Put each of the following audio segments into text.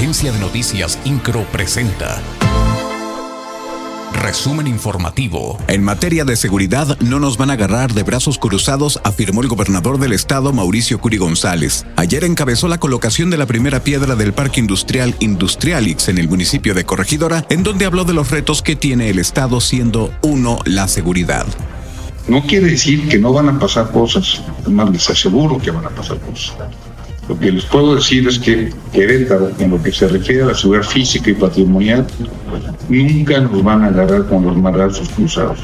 Agencia de Noticias Incro presenta. Resumen informativo. En materia de seguridad, no nos van a agarrar de brazos cruzados, afirmó el gobernador del estado, Mauricio Curi González. Ayer encabezó la colocación de la primera piedra del Parque Industrial Industrialix en el municipio de Corregidora, en donde habló de los retos que tiene el estado, siendo uno la seguridad. No quiere decir que no van a pasar cosas, además les aseguro que van a pasar cosas. Lo que les puedo decir es que Querétaro, en lo que se refiere a la seguridad física y patrimonial, nunca nos van a agarrar con los marrazos cruzados.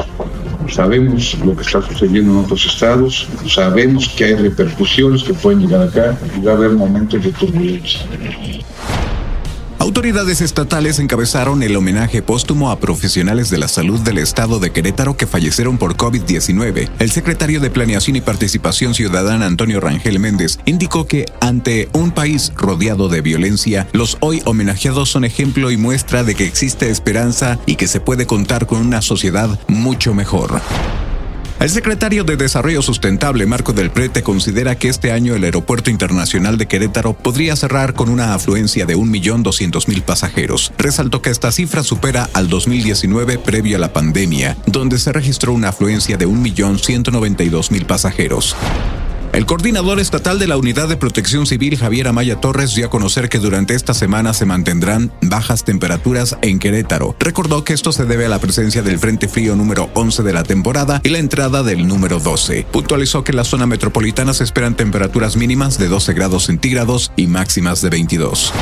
Sabemos lo que está sucediendo en otros estados, sabemos que hay repercusiones que pueden llegar acá y va a haber momentos de turbulencia. Autoridades estatales encabezaron el homenaje póstumo a profesionales de la salud del estado de Querétaro que fallecieron por COVID-19. El secretario de Planeación y Participación Ciudadana Antonio Rangel Méndez indicó que ante un país rodeado de violencia, los hoy homenajeados son ejemplo y muestra de que existe esperanza y que se puede contar con una sociedad mucho mejor. El secretario de Desarrollo Sustentable, Marco del Prete, considera que este año el Aeropuerto Internacional de Querétaro podría cerrar con una afluencia de 1.200.000 pasajeros. Resaltó que esta cifra supera al 2019 previo a la pandemia, donde se registró una afluencia de 1.192.000 pasajeros. El coordinador estatal de la Unidad de Protección Civil, Javier Amaya Torres, dio a conocer que durante esta semana se mantendrán bajas temperaturas en Querétaro. Recordó que esto se debe a la presencia del Frente Frío número 11 de la temporada y la entrada del número 12. Puntualizó que en la zona metropolitana se esperan temperaturas mínimas de 12 grados centígrados y máximas de 22.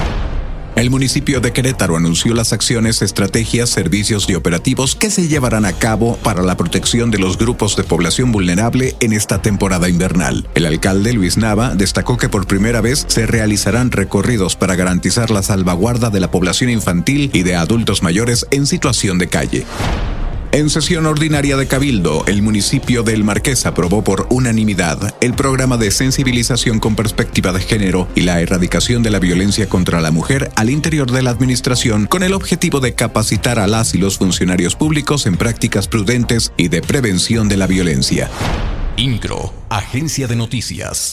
El municipio de Querétaro anunció las acciones, estrategias, servicios y operativos que se llevarán a cabo para la protección de los grupos de población vulnerable en esta temporada invernal. El alcalde Luis Nava destacó que por primera vez se realizarán recorridos para garantizar la salvaguarda de la población infantil y de adultos mayores en situación de calle. En sesión ordinaria de Cabildo, el municipio del Marqués aprobó por unanimidad el programa de sensibilización con perspectiva de género y la erradicación de la violencia contra la mujer al interior de la administración con el objetivo de capacitar a las y los funcionarios públicos en prácticas prudentes y de prevención de la violencia. INCRO, Agencia de Noticias.